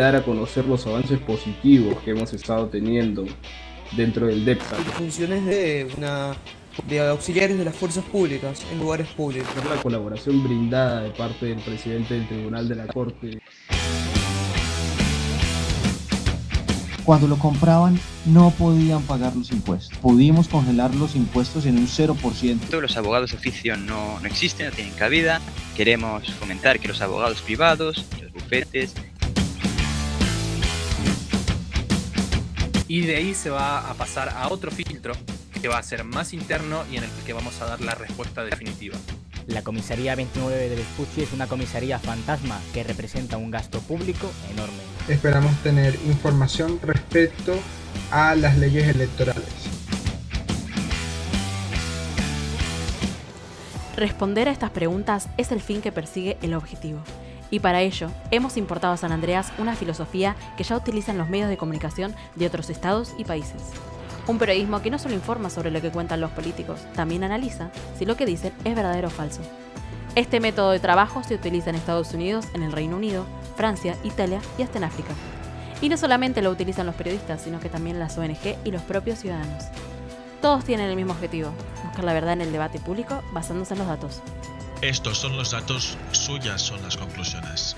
dar a conocer los avances positivos que hemos estado teniendo dentro del DEPSA. Funciones de una de auxiliares de las fuerzas públicas en lugares públicos. La colaboración brindada de parte del presidente del Tribunal de la Corte. Cuando lo compraban no podían pagar los impuestos. Pudimos congelar los impuestos en un 0%. Los abogados de oficio no, no existen, no tienen cabida. Queremos fomentar que los abogados privados, los bufetes, y de ahí se va a pasar a otro filtro que va a ser más interno y en el que vamos a dar la respuesta definitiva. La comisaría 29 de Vespucci es una comisaría fantasma que representa un gasto público enorme. Esperamos tener información respecto a las leyes electorales. Responder a estas preguntas es el fin que persigue el objetivo. Y para ello, hemos importado a San Andreas una filosofía que ya utilizan los medios de comunicación de otros estados y países. Un periodismo que no solo informa sobre lo que cuentan los políticos, también analiza si lo que dicen es verdadero o falso. Este método de trabajo se utiliza en Estados Unidos, en el Reino Unido, Francia, Italia y hasta en África. Y no solamente lo utilizan los periodistas, sino que también las ONG y los propios ciudadanos. Todos tienen el mismo objetivo, buscar la verdad en el debate público basándose en los datos. Estos son los datos, suyas son las conclusiones.